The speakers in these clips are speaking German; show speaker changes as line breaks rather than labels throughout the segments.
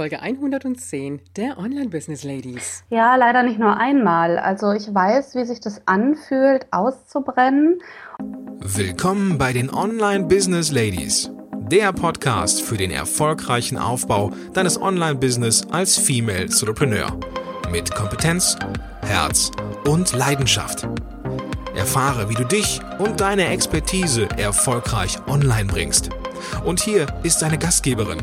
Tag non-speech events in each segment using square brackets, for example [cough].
Folge 110 der Online Business Ladies.
Ja, leider nicht nur einmal. Also ich weiß, wie sich das anfühlt, auszubrennen.
Willkommen bei den Online Business Ladies, der Podcast für den erfolgreichen Aufbau deines Online-Business als Female Entrepreneur. Mit Kompetenz, Herz und Leidenschaft. Erfahre, wie du dich und deine Expertise erfolgreich online bringst. Und hier ist deine Gastgeberin,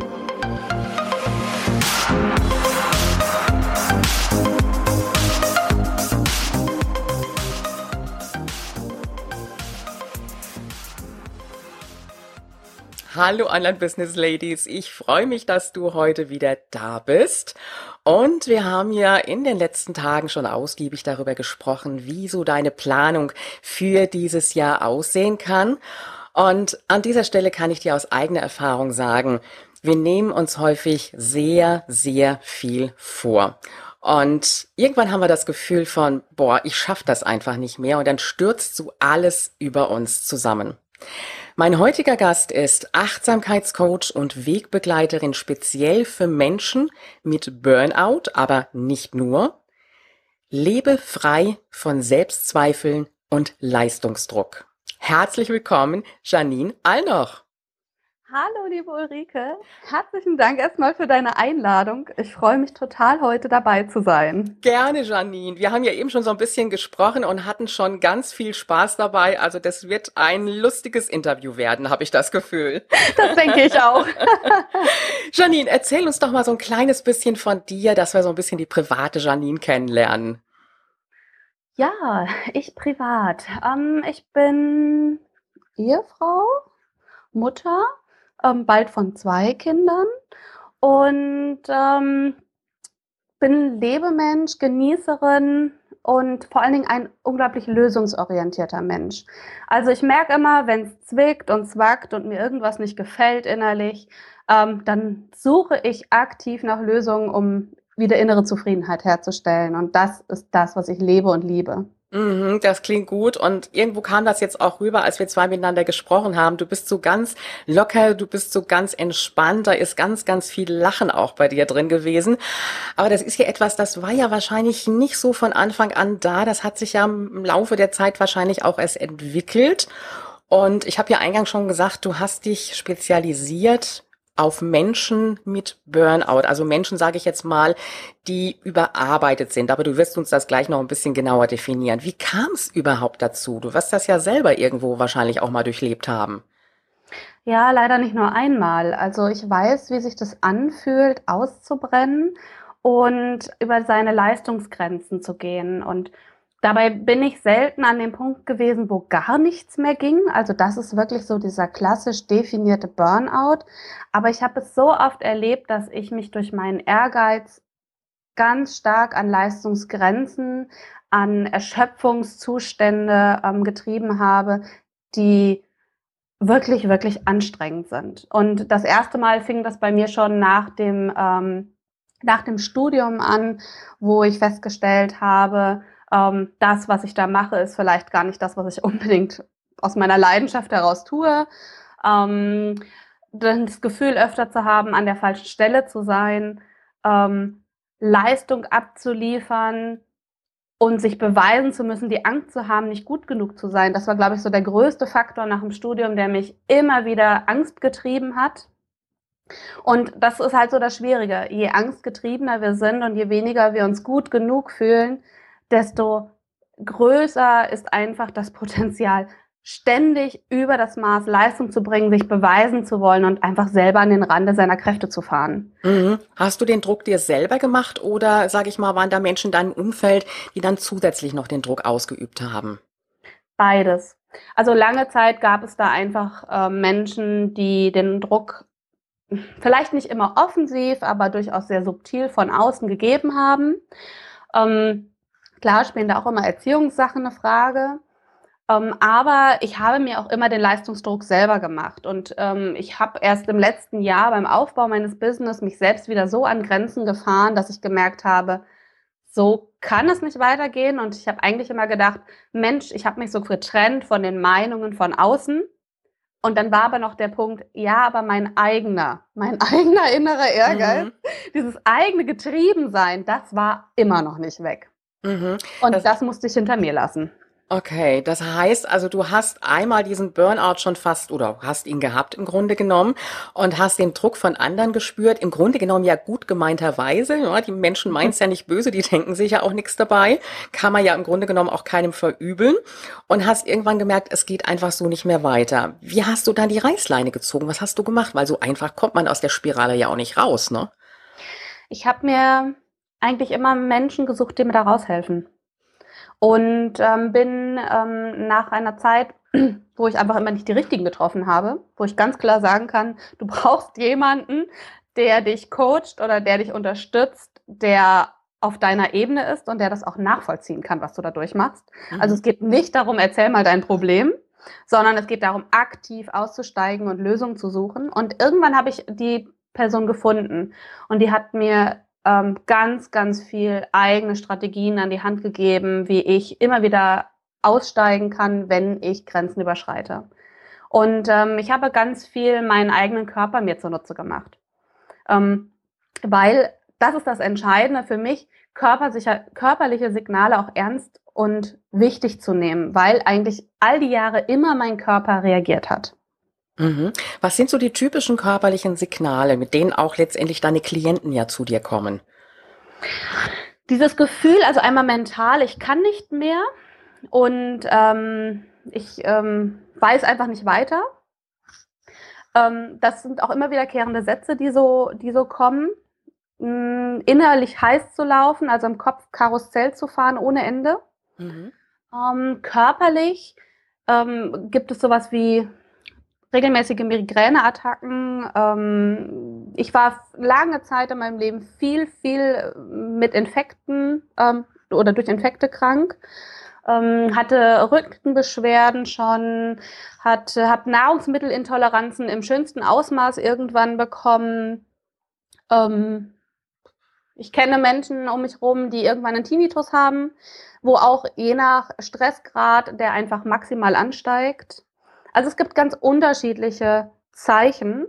Hallo Online Business Ladies, ich freue mich, dass du heute wieder da bist. Und wir haben ja in den letzten Tagen schon ausgiebig darüber gesprochen, wie so deine Planung für dieses Jahr aussehen kann. Und an dieser Stelle kann ich dir aus eigener Erfahrung sagen, wir nehmen uns häufig sehr, sehr viel vor. Und irgendwann haben wir das Gefühl von, boah, ich schaff das einfach nicht mehr. Und dann stürzt so alles über uns zusammen. Mein heutiger Gast ist Achtsamkeitscoach und Wegbegleiterin speziell für Menschen mit Burnout, aber nicht nur. Lebe frei von Selbstzweifeln und Leistungsdruck. Herzlich willkommen, Janine Allnoch.
Hallo, liebe Ulrike. Herzlichen Dank erstmal für deine Einladung. Ich freue mich total, heute dabei zu sein.
Gerne, Janine. Wir haben ja eben schon so ein bisschen gesprochen und hatten schon ganz viel Spaß dabei. Also das wird ein lustiges Interview werden, habe ich das Gefühl. [laughs]
Das denke ich auch. [laughs]
Janine, erzähl uns doch mal so ein kleines bisschen von dir, dass wir so ein bisschen die private Janine kennenlernen.
Ja, ich privat. Ähm, ich bin Ehefrau, Mutter ähm, bald von zwei Kindern und ähm, bin Lebemensch, Genießerin und vor allen Dingen ein unglaublich lösungsorientierter Mensch. Also ich merke immer, wenn es zwickt und zwackt und mir irgendwas nicht gefällt innerlich, ähm, dann suche ich aktiv nach Lösungen, um wieder innere Zufriedenheit herzustellen. Und das ist das, was ich lebe und liebe.
Mhm, das klingt gut und irgendwo kam das jetzt auch rüber, als wir zwei miteinander gesprochen haben. Du bist so ganz locker, du bist so ganz entspannt, da ist ganz, ganz viel Lachen auch bei dir drin gewesen. Aber das ist ja etwas, das war ja wahrscheinlich nicht so von Anfang an da. Das hat sich ja im Laufe der Zeit wahrscheinlich auch erst entwickelt. Und ich habe ja eingangs schon gesagt, du hast dich spezialisiert auf Menschen mit Burnout. Also Menschen, sage ich jetzt mal, die überarbeitet sind. Aber du wirst uns das gleich noch ein bisschen genauer definieren. Wie kam es überhaupt dazu? Du wirst das ja selber irgendwo wahrscheinlich auch mal durchlebt haben.
Ja, leider nicht nur einmal. Also ich weiß, wie sich das anfühlt, auszubrennen und über seine Leistungsgrenzen zu gehen. Und Dabei bin ich selten an dem Punkt gewesen, wo gar nichts mehr ging. Also das ist wirklich so dieser klassisch definierte Burnout. Aber ich habe es so oft erlebt, dass ich mich durch meinen Ehrgeiz ganz stark an Leistungsgrenzen, an Erschöpfungszustände ähm, getrieben habe, die wirklich, wirklich anstrengend sind. Und das erste Mal fing das bei mir schon nach dem, ähm, nach dem Studium an, wo ich festgestellt habe, ähm, das, was ich da mache, ist vielleicht gar nicht das, was ich [laughs] unbedingt aus meiner Leidenschaft heraus tue. Ähm, das Gefühl öfter zu haben, an der falschen Stelle zu sein, ähm, Leistung abzuliefern und sich beweisen zu müssen, die Angst zu haben, nicht gut genug zu sein. Das war, glaube ich, so der größte Faktor nach dem Studium, der mich immer wieder Angst getrieben hat. Und das ist halt so das Schwierige. Je angstgetriebener wir sind und je weniger wir uns gut genug fühlen, desto größer ist einfach das Potenzial, ständig über das Maß Leistung zu bringen, sich beweisen zu wollen und einfach selber an den Rande seiner Kräfte zu fahren.
Mhm. Hast du den Druck dir selber gemacht oder, sage ich mal, waren da Menschen in deinem Umfeld, die dann zusätzlich noch den Druck ausgeübt haben?
Beides. Also lange Zeit gab es da einfach äh, Menschen, die den Druck vielleicht nicht immer offensiv, aber durchaus sehr subtil von außen gegeben haben. Ähm, Klar spielen da auch immer Erziehungssachen eine Frage. Ähm, aber ich habe mir auch immer den Leistungsdruck selber gemacht. Und ähm, ich habe erst im letzten Jahr beim Aufbau meines Business mich selbst wieder so an Grenzen gefahren, dass ich gemerkt habe, so kann es nicht weitergehen. Und ich habe eigentlich immer gedacht, Mensch, ich habe mich so getrennt von den Meinungen von außen. Und dann war aber noch der Punkt, ja, aber mein eigener, mein [laughs] eigener innerer Ehrgeiz, mhm. dieses eigene Getriebensein, das war immer noch nicht weg. Mhm. Und das, das musste ich hinter mir lassen.
Okay, das heißt also, du hast einmal diesen Burnout schon fast oder hast ihn gehabt im Grunde genommen und hast den Druck von anderen gespürt, im Grunde genommen ja gut gemeinterweise. Ja, die Menschen meinen es ja nicht böse, die denken sich ja auch nichts dabei. Kann man ja im Grunde genommen auch keinem verübeln und hast irgendwann gemerkt, es geht einfach so nicht mehr weiter. Wie hast du dann die Reißleine gezogen? Was hast du gemacht? Weil so einfach kommt man aus der Spirale ja auch nicht raus, ne?
Ich habe mir eigentlich immer Menschen gesucht, die mir da raushelfen. Und ähm, bin ähm, nach einer Zeit, [clears throat] wo ich einfach immer nicht die richtigen getroffen habe, wo ich ganz klar sagen kann, du brauchst jemanden, der dich coacht oder der dich unterstützt, der auf deiner Ebene ist und der das auch nachvollziehen kann, was du da durchmachst. Mhm. Also es geht nicht darum, erzähl mal dein Problem, sondern es geht darum, aktiv auszusteigen und Lösungen zu suchen. Und irgendwann habe ich die Person gefunden und die hat mir ähm, ganz, ganz viel eigene Strategien an die Hand gegeben, wie ich immer wieder aussteigen kann, wenn ich Grenzen überschreite. Und ähm, ich habe ganz viel meinen eigenen Körper mir zunutze gemacht. Ähm, weil das ist das Entscheidende für mich, körperliche Signale auch ernst und wichtig zu nehmen, weil eigentlich all die Jahre immer mein Körper reagiert hat.
Mhm. Was sind so die typischen körperlichen Signale, mit denen auch letztendlich deine Klienten ja zu dir kommen?
Dieses Gefühl, also einmal mental, ich kann nicht mehr und ähm, ich ähm, weiß einfach nicht weiter. Ähm, das sind auch immer wiederkehrende Sätze, die so, die so kommen. Ähm, innerlich heiß zu laufen, also im Kopf Karussell zu fahren ohne Ende. Mhm. Ähm, körperlich ähm, gibt es sowas wie regelmäßige Migräneattacken. Ähm, ich war lange Zeit in meinem Leben viel, viel mit Infekten ähm, oder durch Infekte krank. Ähm, hatte Rückenbeschwerden schon, hat, habe Nahrungsmittelintoleranzen im schönsten Ausmaß irgendwann bekommen. Ähm, ich kenne Menschen um mich herum, die irgendwann einen Tinnitus haben, wo auch je nach Stressgrad der einfach maximal ansteigt. Also es gibt ganz unterschiedliche Zeichen,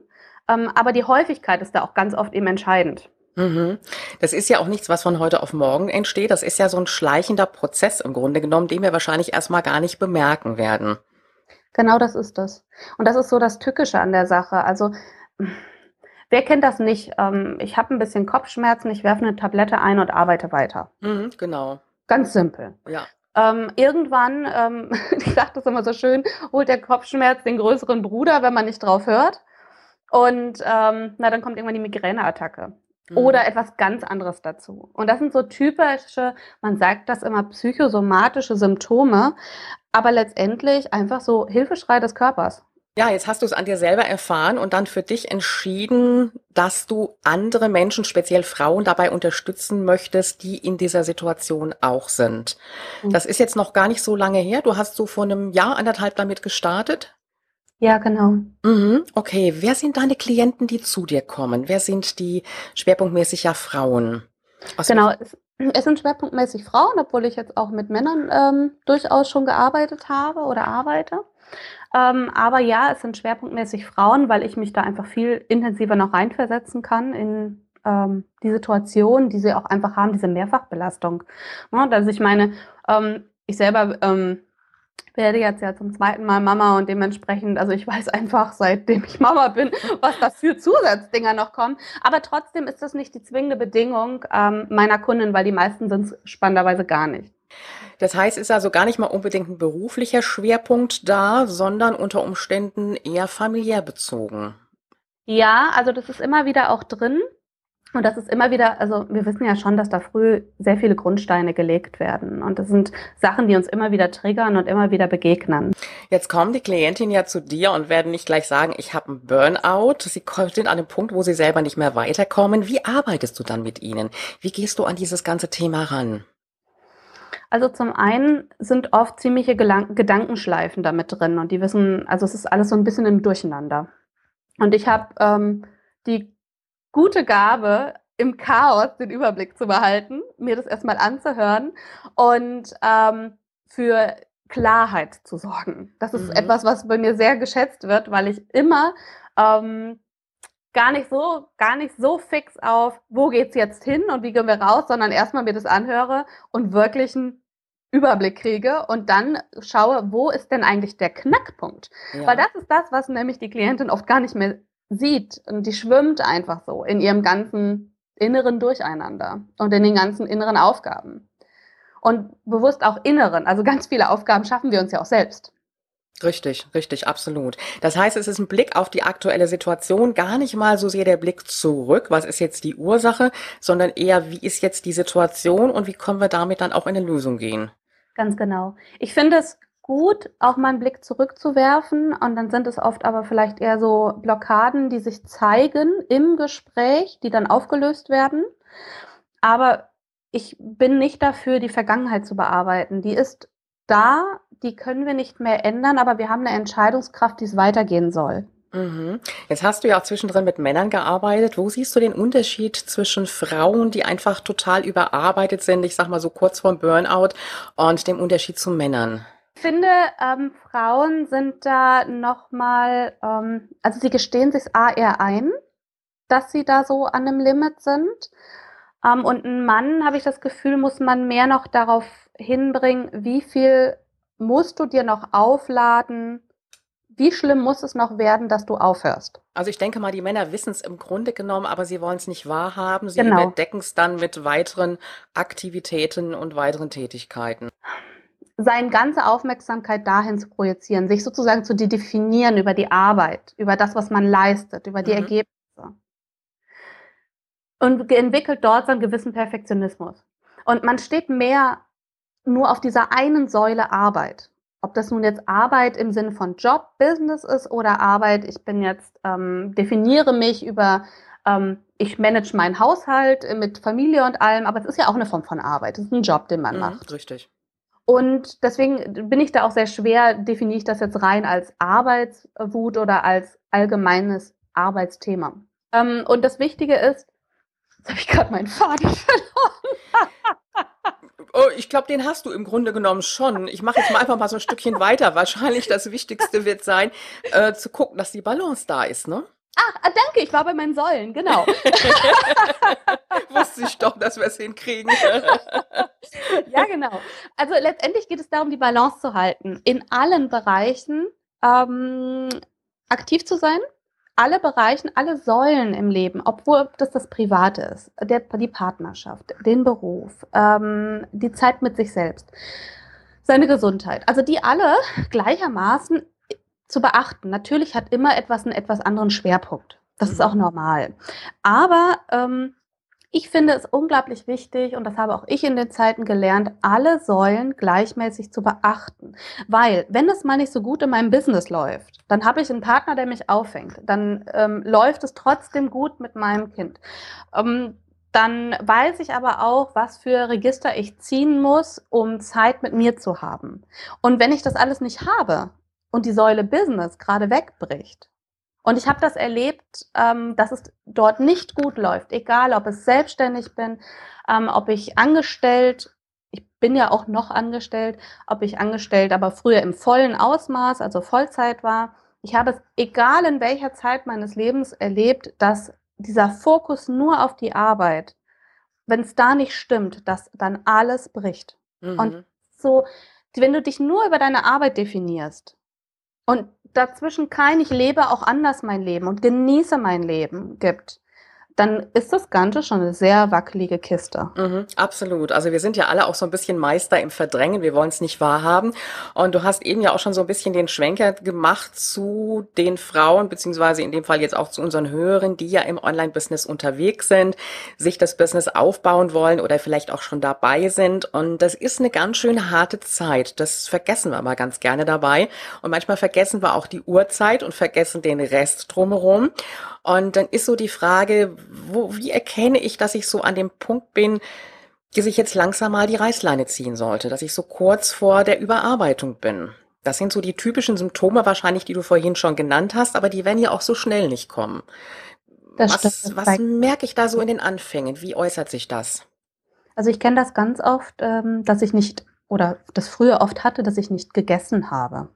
ähm, aber die Häufigkeit ist da auch ganz oft eben entscheidend.
Mhm. Das ist ja auch nichts, was von heute auf morgen entsteht. Das ist ja so ein schleichender Prozess im Grunde genommen, den wir wahrscheinlich erstmal gar nicht bemerken werden.
Genau das ist das. Und das ist so das Tückische an der Sache. Also, wer kennt das nicht? Ähm, ich habe ein bisschen Kopfschmerzen, ich werfe eine Tablette ein und arbeite weiter.
Mhm, genau.
Ganz simpel.
Ja.
Ähm, irgendwann, ähm, [laughs] ich sage das immer so schön, holt der Kopfschmerz den größeren Bruder, wenn man nicht drauf hört. Und ähm, na, dann kommt irgendwann die Migräneattacke. Mhm. Oder etwas ganz anderes dazu. Und das sind so typische, man sagt das immer, psychosomatische Symptome, aber letztendlich einfach so Hilfeschrei des Körpers.
Ja, jetzt hast du es an dir selber erfahren und dann für dich entschieden, dass du andere Menschen, speziell Frauen, dabei unterstützen möchtest, die in dieser Situation auch sind. Mhm. Das ist jetzt noch gar nicht so lange her. Du hast so vor einem Jahr, anderthalb damit gestartet.
Ja, genau.
Mhm. Okay, wer sind deine Klienten, die zu dir kommen? Wer sind die schwerpunktmäßig ja Frauen?
Aus genau, es, sind schwerpunktmäßig Frauen, obwohl ich jetzt auch mit Männern ähm, durchaus schon gearbeitet habe oder arbeite. Ähm, aber ja, es sind schwerpunktmäßig Frauen, weil ich mich da einfach viel intensiver noch reinversetzen kann in ähm, die Situation, die sie auch einfach haben, diese Mehrfachbelastung. Ja, also ich meine, ähm, ich selber ähm, werde jetzt ja zum zweiten Mal Mama und dementsprechend, also ich weiß einfach, seitdem ich Mama bin, was da für Zusatzdinger noch kommen. Aber trotzdem ist das nicht die zwingende Bedingung ähm, meiner Kunden, weil die meisten sind es spannenderweise gar nicht.
Das heißt, ist also gar nicht mal unbedingt ein beruflicher Schwerpunkt da, sondern unter Umständen eher familiär bezogen.
Ja, also das ist immer wieder auch drin. Und das ist immer wieder, also wir wissen ja schon, dass da früh sehr viele Grundsteine gelegt werden. Und das sind Sachen, die uns immer wieder triggern und immer wieder begegnen.
Jetzt kommen die Klientinnen ja zu dir und werden nicht gleich sagen, ich habe einen Burnout. Sie sind an dem Punkt, wo sie selber nicht mehr weiterkommen. Wie arbeitest du dann mit ihnen? Wie gehst du an dieses ganze Thema ran?
Also zum einen sind oft ziemliche Gelang Gedankenschleifen damit drin und die wissen, also es ist alles so ein bisschen im Durcheinander. Und ich habe ähm, die gute Gabe, im Chaos den Überblick zu behalten, mir das erstmal anzuhören und ähm, für Klarheit zu sorgen. Das ist mhm. etwas, was bei mir sehr geschätzt wird, weil ich immer ähm, gar nicht so, gar nicht so fix auf, wo geht's jetzt hin und wie gehen wir raus, sondern erstmal mir das anhöre und wirklich einen Überblick kriege und dann schaue, wo ist denn eigentlich der Knackpunkt? Ja. Weil das ist das, was nämlich die Klientin oft gar nicht mehr sieht und die schwimmt einfach so in ihrem ganzen inneren Durcheinander und in den ganzen inneren Aufgaben und bewusst auch inneren. Also ganz viele Aufgaben schaffen wir uns ja auch selbst.
Richtig, richtig, absolut. Das heißt, es ist ein Blick auf die aktuelle Situation, gar nicht mal so sehr der Blick zurück, was ist jetzt die Ursache, sondern eher, wie ist jetzt die Situation und wie können wir damit dann auch in eine Lösung gehen.
Ganz genau. Ich finde es gut, auch mal einen Blick zurückzuwerfen und dann sind es oft aber vielleicht eher so Blockaden, die sich zeigen im Gespräch, die dann aufgelöst werden. Aber ich bin nicht dafür, die Vergangenheit zu bearbeiten. Die ist da, die können wir nicht mehr ändern, aber wir haben eine Entscheidungskraft, die es weitergehen soll.
Mhm. Jetzt hast du ja auch zwischendrin mit Männern gearbeitet. Wo siehst du den Unterschied zwischen Frauen, die einfach total überarbeitet sind, ich sag mal so kurz vorm Burnout, und dem Unterschied zu Männern?
Ich finde, ähm, Frauen sind da nochmal, ähm, also sie gestehen sich A eher ein, dass sie da so an einem Limit sind. Ähm, und ein Mann, habe ich das Gefühl, muss man mehr noch darauf hinbringen, wie viel musst du dir noch aufladen, wie schlimm muss es noch werden, dass du aufhörst?
Also ich denke mal, die Männer wissen es im Grunde genommen, aber sie wollen es nicht wahrhaben. Sie genau. überdecken es dann mit weiteren Aktivitäten und weiteren Tätigkeiten.
Seine ganze Aufmerksamkeit dahin zu projizieren, sich sozusagen zu definieren über die Arbeit, über das, was man leistet, über die mhm. Ergebnisse und entwickelt dort so einen gewissen Perfektionismus. Und man steht mehr nur auf dieser einen Säule Arbeit. Ob das nun jetzt Arbeit im Sinne von Job, Business ist oder Arbeit, ich bin jetzt, ähm, definiere mich über, ähm, ich manage meinen Haushalt mit Familie und allem, aber es ist ja auch eine Form von Arbeit. Es ist ein Job, den man mhm, macht.
Richtig.
Und deswegen bin ich da auch sehr schwer, definiere ich das jetzt rein als Arbeitswut oder als allgemeines Arbeitsthema. Ähm, und das Wichtige ist, [laughs] Jetzt habe ich gerade meinen Faden verloren. [laughs]
Oh, ich glaube, den hast du im Grunde genommen schon. Ich mache jetzt mal einfach mal so ein Stückchen weiter. [laughs] Wahrscheinlich das Wichtigste wird sein, äh, zu gucken, dass die Balance da ist, ne?
Ach, ah, danke, ich war bei meinen Säulen, genau. [laughs]
Wusste ich doch, dass wir es hinkriegen. [laughs]
ja, genau. Also letztendlich geht es darum, die Balance zu halten, in allen Bereichen ähm, aktiv zu sein, alle Bereichen, alle Säulen im Leben, obwohl das das Private ist, der, die Partnerschaft, den Beruf, ähm, die Zeit mit sich selbst, seine Gesundheit, also die alle gleichermaßen zu beachten. Natürlich hat immer etwas einen etwas anderen Schwerpunkt. Das ist auch normal. Aber ähm, ich finde es unglaublich wichtig, und das habe auch ich in den Zeiten gelernt, alle Säulen gleichmäßig zu beachten. Weil, wenn es mal nicht so gut in meinem Business läuft, dann habe ich einen Partner, der mich auffängt. Dann ähm, läuft es trotzdem gut mit meinem Kind. Ähm, dann weiß ich aber auch, was für Register ich ziehen muss, um Zeit mit mir zu haben. Und wenn ich das alles nicht habe und die Säule Business gerade wegbricht, und ich habe das erlebt, ähm, dass es dort nicht gut läuft, egal ob ich selbstständig bin, ähm, ob ich angestellt, ich bin ja auch noch angestellt, ob ich angestellt, aber früher im vollen Ausmaß, also Vollzeit war. Ich habe es, egal in welcher Zeit meines Lebens, erlebt, dass dieser Fokus nur auf die Arbeit, wenn es da nicht stimmt, dass dann alles bricht. Mhm. Und so, wenn du dich nur über deine Arbeit definierst und dazwischen kein Ich lebe auch anders mein Leben und genieße mein Leben gibt, dann ist das Ganze schon eine sehr wackelige Kiste.
Mhm, absolut. Also wir sind ja alle auch so ein bisschen Meister im Verdrängen. Wir wollen es nicht wahrhaben. Und du hast eben ja auch schon so ein bisschen den Schwenker gemacht zu den Frauen, beziehungsweise in dem Fall jetzt auch zu unseren Hörern, die ja im Online-Business unterwegs sind, sich das Business aufbauen wollen oder vielleicht auch schon dabei sind. Und das ist eine ganz schön harte Zeit. Das vergessen wir aber ganz gerne dabei. Und manchmal vergessen wir auch die Uhrzeit und vergessen den Rest drumherum. Und dann ist so die Frage, wo, wie erkenne ich, dass ich so an dem Punkt bin, dass ich jetzt langsam mal die Reißleine ziehen sollte, dass ich so kurz vor der Überarbeitung bin. Das sind so die typischen Symptome wahrscheinlich, die du vorhin schon genannt hast, aber die werden ja auch so schnell nicht kommen. Das was was merke ich da so in den Anfängen? Wie äußert sich das?
Also ich kenne das ganz oft, ähm, dass ich nicht oder das früher oft hatte, dass ich nicht gegessen habe.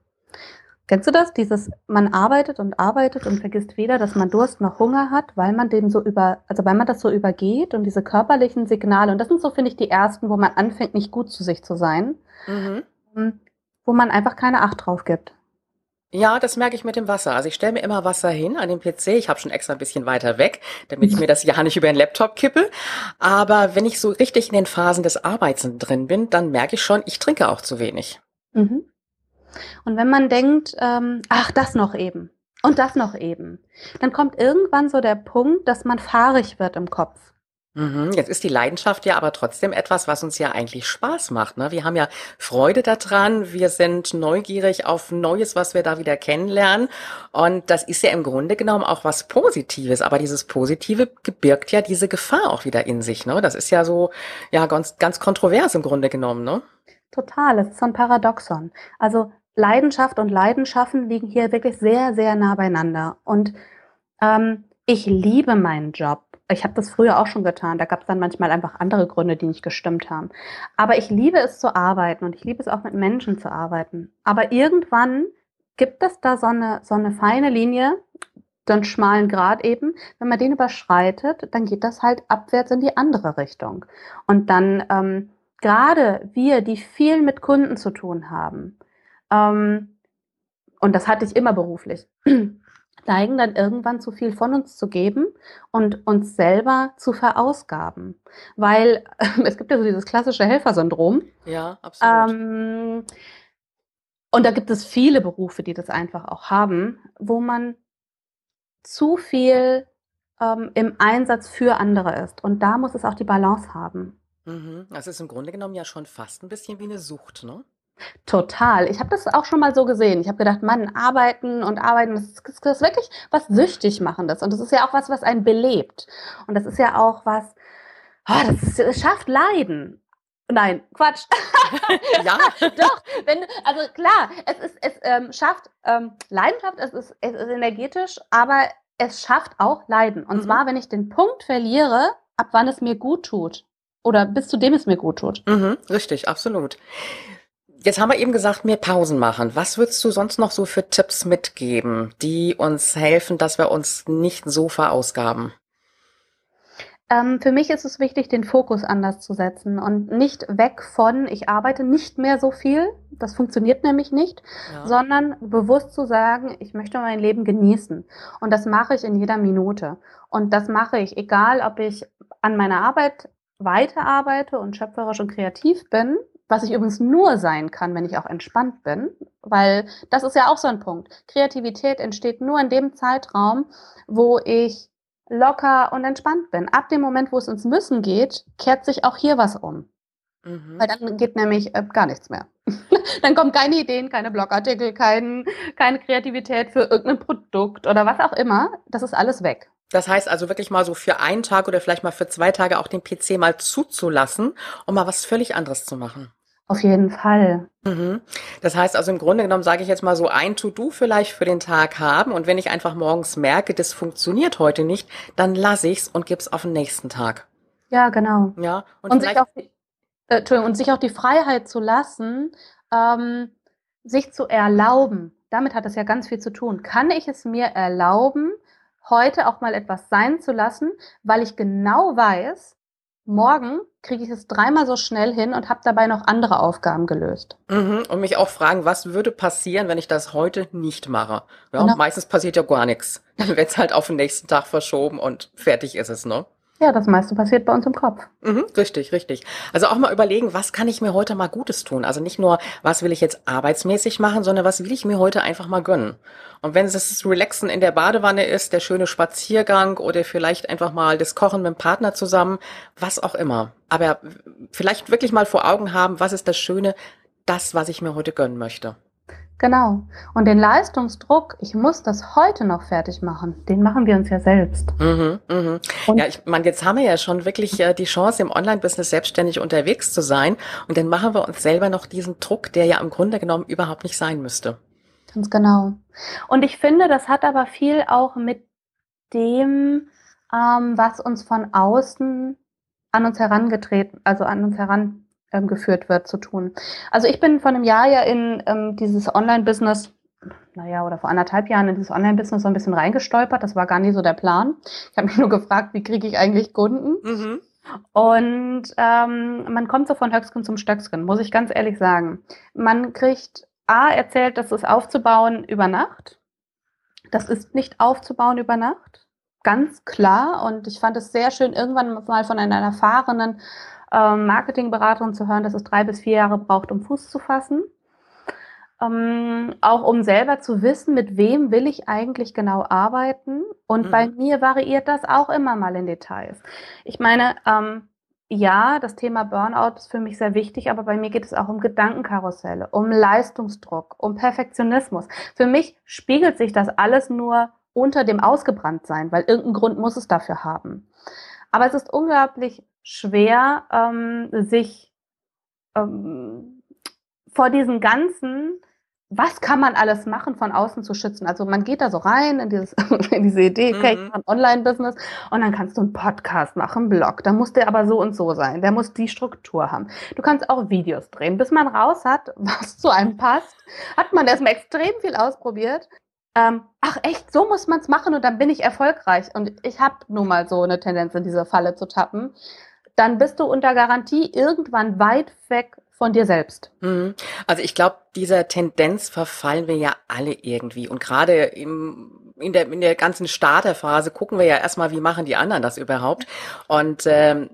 Kennst du das? Dieses, man arbeitet und arbeitet und vergisst weder, dass man Durst noch Hunger hat, weil man dem so über, also weil man das so übergeht und diese körperlichen Signale, und das sind so, finde ich, die ersten, wo man anfängt, nicht gut zu sich zu sein, mhm. Ähm, wo man einfach keine Acht drauf gibt.
Ja, das merke ich mit dem Wasser. Also ich stelle mir immer Wasser hin an den PC. Ich habe schon extra ein bisschen weiter weg, damit ich mir das ja nicht über den Laptop kippe. Aber wenn ich so richtig in den Phasen des Arbeitens drin bin, dann merke ich schon, ich trinke auch zu wenig. Mhm.
Und wenn man denkt, ähm, ach, das noch eben und das noch eben, dann kommt irgendwann so der Punkt, dass man fahrig wird im Kopf.
Mhm, jetzt ist die Leidenschaft ja aber trotzdem etwas, was uns ja eigentlich Spaß macht. Ne? Wir haben ja Freude daran, wir sind neugierig auf Neues, was wir da wieder kennenlernen. Und das ist ja im Grunde genommen auch was Positives. Aber dieses Positive gebirgt ja diese Gefahr auch wieder in sich. Ne? Das ist ja so, ja, ganz, ganz kontrovers im Grunde genommen. Ne?
Total, es ist so ein Paradoxon. Also Leidenschaft und Leidenschaften liegen hier wirklich sehr, sehr nah beieinander. Und ähm, ich liebe meinen Job. Ich habe das früher auch schon getan. Da gab es dann manchmal einfach andere Gründe, die nicht gestimmt haben. Aber ich liebe es zu arbeiten und ich liebe es auch mit Menschen zu arbeiten. Aber irgendwann gibt es da so eine, so eine feine Linie, so einen schmalen Grad eben. Wenn man den überschreitet, dann geht das halt abwärts in die andere Richtung. Und dann ähm, gerade wir, die viel mit Kunden zu tun haben, ähm, und das hatte ich immer beruflich, [clears throat] neigen dann irgendwann zu viel von uns zu geben und uns selber zu verausgaben. Weil [laughs] es gibt ja so dieses klassische Helfersyndrom.
Ja, absolut. Ähm,
und da gibt es viele Berufe, die das einfach auch haben, wo man zu viel ähm, im Einsatz für andere ist. Und da muss es auch die Balance haben.
Mhm. Das ist im Grunde genommen ja schon fast ein bisschen wie eine Sucht, ne?
Total. Ich habe das auch schon mal so gesehen. Ich habe gedacht, Mann, arbeiten und arbeiten, das ist, das ist wirklich was süchtig machendes. Und das ist ja auch was, was einen belebt. Und das ist ja auch was, oh, das, ist, das schafft Leiden. Nein, Quatsch. [laughs]
ja. [laughs]
Doch, wenn, also klar, es ist, es ähm, schafft ähm, Leidenschaft, es ist, es ist energetisch, aber es schafft auch Leiden. Und mhm. zwar, wenn ich den Punkt verliere, ab wann es mir gut tut. Oder bis zu dem es mir gut tut.
Mhm, richtig, absolut. Jetzt haben wir eben gesagt, mehr Pausen machen. Was würdest du sonst noch so für Tipps mitgeben, die uns helfen, dass wir uns nicht so verausgaben?
Ähm, für mich ist es wichtig, den Fokus anders zu setzen und nicht weg von, ich arbeite nicht mehr so viel, das funktioniert nämlich nicht, ja. sondern bewusst zu sagen, ich möchte mein Leben genießen. Und das mache ich in jeder Minute. Und das mache ich, egal ob ich an meiner Arbeit weiterarbeite und schöpferisch und kreativ bin was ich übrigens nur sein kann, wenn ich auch entspannt bin, weil das ist ja auch so ein Punkt. Kreativität entsteht nur in dem Zeitraum, wo ich locker und entspannt bin. Ab dem Moment, wo es ins Müssen geht, kehrt sich auch hier was um. Mhm. Weil dann geht nämlich äh, gar nichts mehr. [laughs] dann kommen keine Ideen, keine Blogartikel, kein, keine Kreativität für irgendein Produkt oder was auch immer. Das ist alles weg.
Das heißt also wirklich mal so für einen Tag oder vielleicht mal für zwei Tage auch den PC mal zuzulassen, um mal was völlig anderes zu machen.
Auf jeden Fall.
Mhm. Das heißt also im Grunde genommen sage ich jetzt mal so ein To-Do vielleicht für den Tag haben und wenn ich einfach morgens merke, das funktioniert heute nicht, dann lasse ich's und gib's auf den nächsten Tag.
Ja, genau.
Ja
und, und sich auch die, äh, und sich auch die Freiheit zu lassen, ähm, sich zu erlauben. Damit hat es ja ganz viel zu tun. Kann ich es mir erlauben, heute auch mal etwas sein zu lassen, weil ich genau weiß, morgen kriege ich es dreimal so schnell hin und habe dabei noch andere Aufgaben gelöst.
Mhm, und mich auch fragen, was würde passieren, wenn ich das heute nicht mache? Ja, genau. Meistens passiert ja gar nichts. Dann wird es halt auf den nächsten Tag verschoben und fertig ist es, ne?
Ja, das meiste passiert bei uns im Kopf.
Mhm, richtig, richtig. Also auch mal überlegen, was kann ich mir heute mal Gutes tun? Also nicht nur, was will ich jetzt arbeitsmäßig machen, sondern was will ich mir heute einfach mal gönnen? Und wenn es das Relaxen in der Badewanne ist, der schöne Spaziergang oder vielleicht einfach mal das Kochen mit dem Partner zusammen, was auch immer. Aber vielleicht wirklich mal vor Augen haben, was ist das Schöne, das, was ich mir heute gönnen möchte.
Genau. Und den Leistungsdruck, ich muss das heute noch fertig machen, den machen wir uns ja selbst.
Mhm, mhm. Ja, ich meine, jetzt haben wir ja schon wirklich äh, die Chance, im Online-Business selbstständig unterwegs zu sein. Und dann machen wir uns selber noch diesen Druck, der ja im Grunde genommen überhaupt nicht sein müsste.
Ganz genau. Und ich finde, das hat aber viel auch mit dem, ähm, was uns von außen an uns herangetreten, also an uns heran ähm, geführt wird, zu tun. Also ich bin vor einem Jahr ja in ähm, dieses Online-Business naja, oder vor anderthalb Jahren in dieses Online-Business so ein bisschen reingestolpert. Das war gar nie so der Plan. Ich habe mich nur gefragt, wie kriege ich eigentlich Kunden? Mhm. Und ähm, man kommt so von Höcksken zum Stöcksken, muss ich ganz ehrlich sagen. Man kriegt A erzählt, das ist aufzubauen über Nacht. Das ist nicht aufzubauen über Nacht. Ganz klar. Und ich fand es sehr schön, irgendwann mal von einer erfahrenen äh, Marketingberaterin zu hören, dass es drei bis vier Jahre braucht, um Fuß zu fassen. Ähm, auch um selber zu wissen, mit wem will ich eigentlich genau arbeiten. Und mhm. bei mir variiert das auch immer mal in Details. Ich meine, ähm, ja, das Thema Burnout ist für mich sehr wichtig, aber bei mir geht es auch um Gedankenkarusselle, um Leistungsdruck, um Perfektionismus. Für mich spiegelt sich das alles nur unter dem Ausgebranntsein, weil irgendeinen Grund muss es dafür haben. Aber es ist unglaublich schwer, ähm, sich ähm, vor diesen ganzen was kann man alles machen, von außen zu schützen? Also man geht da so rein in, dieses, [laughs] in diese Idee, okay, mhm. ich mache ein Online-Business und dann kannst du einen Podcast machen, einen Blog. Da muss der aber so und so sein. Der muss die Struktur haben. Du kannst auch Videos drehen. Bis man raus hat, [laughs] was zu einem passt, hat man erstmal extrem viel ausprobiert. Ähm, ach echt, so muss man es machen und dann bin ich erfolgreich. Und ich habe nun mal so eine Tendenz, in diese Falle zu tappen. Dann bist du unter Garantie irgendwann weit weg von dir selbst.
Mhm. Also ich glaube, dieser Tendenz verfallen wir ja alle irgendwie. Und gerade im, in, der, in der ganzen Starterphase gucken wir ja erstmal, wie machen die anderen das überhaupt. Und ähm,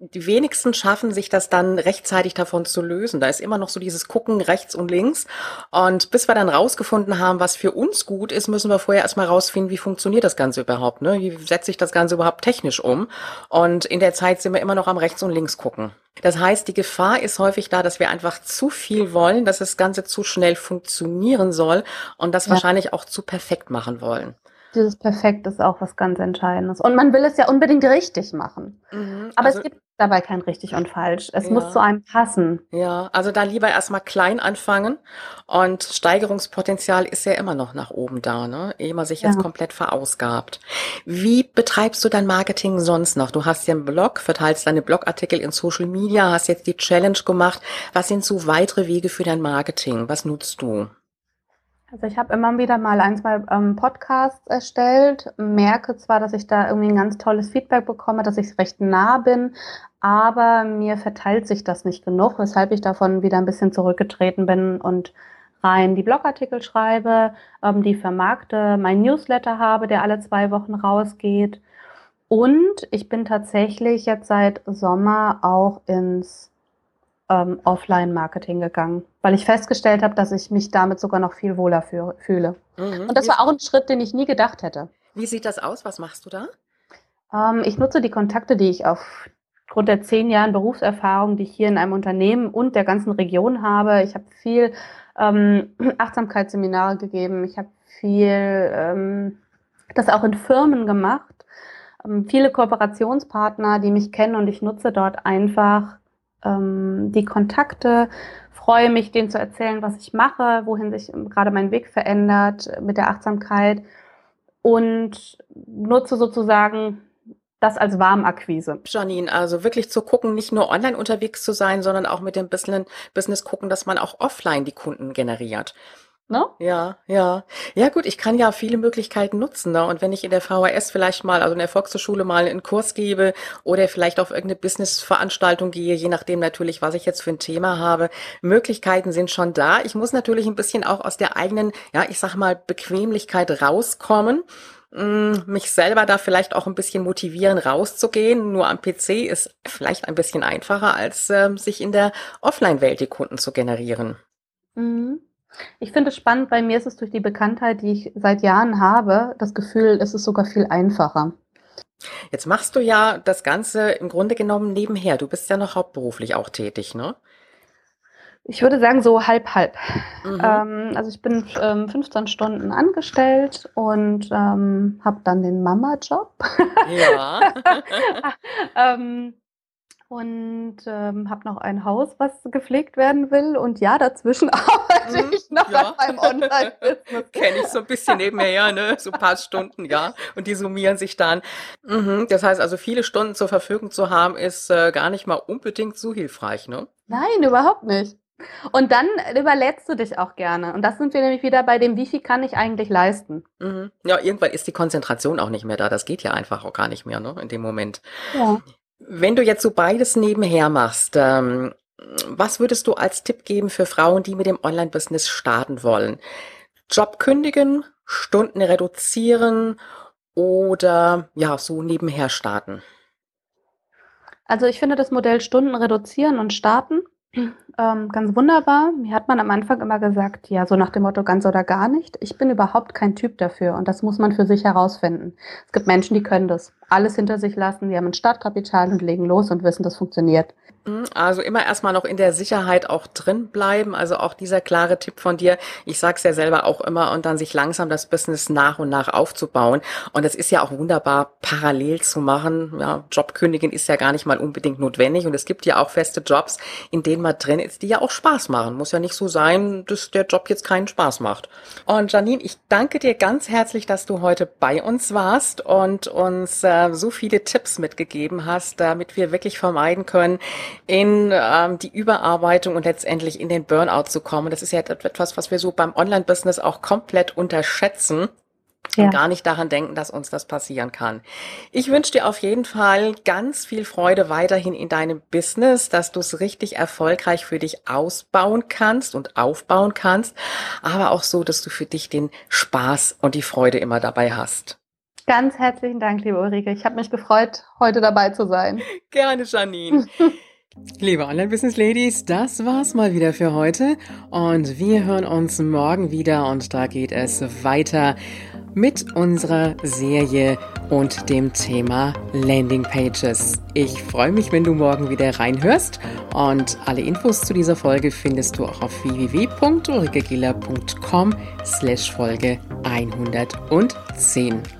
die wenigsten schaffen sich das dann rechtzeitig davon zu lösen. Da ist immer noch so dieses Gucken rechts und links. Und bis wir dann rausgefunden haben, was für uns gut ist, müssen wir vorher erstmal rausfinden, wie funktioniert das Ganze überhaupt, ne? Wie setze ich das Ganze überhaupt technisch um? Und in der Zeit sind wir immer noch am rechts und links gucken. Das heißt, die Gefahr ist häufig da, dass wir einfach zu viel wollen, dass das Ganze zu schnell funktionieren soll und das ja. wahrscheinlich auch zu perfekt machen wollen.
Dieses Perfekt ist auch was ganz Entscheidendes. Und man will es ja unbedingt richtig machen. Mhm, Aber also, es gibt dabei kein richtig und falsch. Es ja. muss zu einem passen.
Ja, also da lieber erstmal klein anfangen und Steigerungspotenzial ist ja immer noch nach oben da, ne? Ehe man sich jetzt ja. komplett verausgabt. Wie betreibst du dein Marketing sonst noch? Du hast ja einen Blog, verteilst deine Blogartikel in Social Media, hast jetzt die Challenge gemacht. Was sind so weitere Wege für dein Marketing? Was nutzt du?
Also ich habe immer wieder mal ein, zwei ähm, Podcasts erstellt, merke zwar, dass ich da irgendwie ein ganz tolles Feedback bekomme, dass ich recht nah bin, aber mir verteilt sich das nicht genug, weshalb ich davon wieder ein bisschen zurückgetreten bin und rein die Blogartikel schreibe, ähm, die vermarkte, mein Newsletter habe, der alle zwei Wochen rausgeht. Und ich bin tatsächlich jetzt seit Sommer auch ins ähm, Offline-Marketing gegangen, weil ich festgestellt habe, dass ich mich damit sogar noch viel wohler fühle. Mhm. Und das war auch ein Schritt, den ich nie gedacht hätte.
Wie sieht das aus? Was machst du da?
Ähm, ich nutze die Kontakte, die ich aufgrund der zehn Jahren Berufserfahrung, die ich hier in einem Unternehmen und der ganzen Region habe. Ich habe viel ähm, [clears throat] Achtsamkeitsseminare gegeben. Ich habe viel ähm, das auch in Firmen gemacht. Ähm, viele Kooperationspartner, die mich kennen und ich nutze dort einfach ähm, die Kontakte, freue mich, denen zu erzählen, was ich mache, wohin sich gerade mein Weg verändert mit der Achtsamkeit und nutze sozusagen das als Warmakquise.
Janine, also wirklich zu gucken, nicht nur online unterwegs zu sein, sondern auch mit dem Business gucken, dass man auch offline die Kunden generiert. Ne? Ja, ja. Ja gut, ich kann ja viele Möglichkeiten nutzen. Ne? Und wenn ich in der VHS vielleicht mal, also in der Volkshochschule mal einen Kurs gebe oder vielleicht auf irgendeine Business-Veranstaltung gehe, je nachdem natürlich, was ich jetzt für ein Thema habe, Möglichkeiten sind schon da. Ich muss natürlich ein bisschen auch aus der eigenen, ja, ich sag mal, Bequemlichkeit rauskommen mm, mich selber da vielleicht auch ein bisschen motivieren, rauszugehen. Nur am PC ist vielleicht ein bisschen einfacher, als ähm, sich in der Offline-Welt die Kunden zu generieren.
Mhm. Ich finde es spannend, bei mir ist es durch die Bekanntheit, die ich seit Jahren habe, das Gefühl, es ist sogar viel einfacher.
Jetzt machst du ja das Ganze im Grunde genommen nebenher. Du bist ja noch hauptberuflich auch tätig, ne?
Ich würde sagen, so halb, halb. Mhm. Ähm, also ich bin ähm, 15 Stunden angestellt und ähm, habe dann den Mama-Job. Ja. [laughs] und ähm, habe noch ein Haus, was gepflegt werden will. Und ja, dazwischen [laughs] arbeite mhm, ich noch ja. beim Online-Business. [laughs]
Kenne ich so ein bisschen nebenher, ne? so ein paar Stunden, ja. Und die summieren sich dann. Mhm. Das heißt also, viele Stunden zur Verfügung zu haben, ist äh, gar nicht mal unbedingt so hilfreich, ne?
Nein, überhaupt nicht. Und dann überlädst du dich auch gerne. Und das sind wir nämlich wieder bei dem, wie viel kann ich eigentlich leisten?
Mhm. Ja, irgendwann ist die Konzentration auch nicht mehr da. Das geht ja einfach auch gar nicht mehr, ne, in dem Moment.
Ja.
Wenn du jetzt so beides nebenher machst, ähm, was würdest du als Tipp geben für Frauen, die mit dem Online-Business starten wollen? Job kündigen, Stunden reduzieren oder ja, so nebenher starten?
Also ich finde das Modell Stunden reduzieren und starten ähm, ganz wunderbar. Mir hat man am Anfang immer gesagt, ja, so nach dem Motto ganz oder gar nicht. Ich bin überhaupt kein Typ dafür und das muss man für sich herausfinden. Es gibt Menschen, die können das. Alles hinter sich lassen, die haben ein Startkapital und legen los und wissen, das funktioniert.
Mhm, also immer erstmal noch in der Sicherheit auch drin bleiben. Also auch dieser klare Tipp von dir. Ich sag's ja selber auch immer und dann sich langsam das Business nach und nach aufzubauen. Und es ist ja auch wunderbar parallel zu machen. Ja, Jobkündigen ist ja gar nicht mal unbedingt notwendig. Und es gibt ja auch feste Jobs, in denen man drin ist, die ja auch Spaß machen. Muss ja nicht so sein, dass der Job jetzt keinen Spaß macht. Und Janine, ich danke dir ganz herzlich, dass du heute bei uns warst und uns äh, so viele Tipps mitgegeben hast, damit wir wirklich vermeiden können, in ähm, die Überarbeitung und letztendlich in den Burnout zu kommen. Das ist ja etwas, was wir so beim Online-Business auch komplett unterschätzen. Ja. Und gar nicht daran denken, dass uns das passieren kann. Ich wünsche dir auf jeden Fall ganz viel Freude weiterhin in deinem Business, dass du es richtig erfolgreich für dich ausbauen kannst und aufbauen kannst, aber auch so, dass du für dich den Spaß und die Freude immer dabei hast.
Ganz herzlichen Dank, liebe Ulrike. Ich habe mich gefreut, heute dabei zu sein. [laughs]
Gerne, Janine. [laughs] Liebe Online-Business-Ladies, das war's mal wieder für heute und wir hören uns morgen wieder und da geht es weiter mit unserer Serie und dem Thema Landing Pages. Ich freue mich, wenn du morgen wieder reinhörst und alle Infos zu dieser Folge findest du auch auf www.ulrikegiller.com slash Folge 110.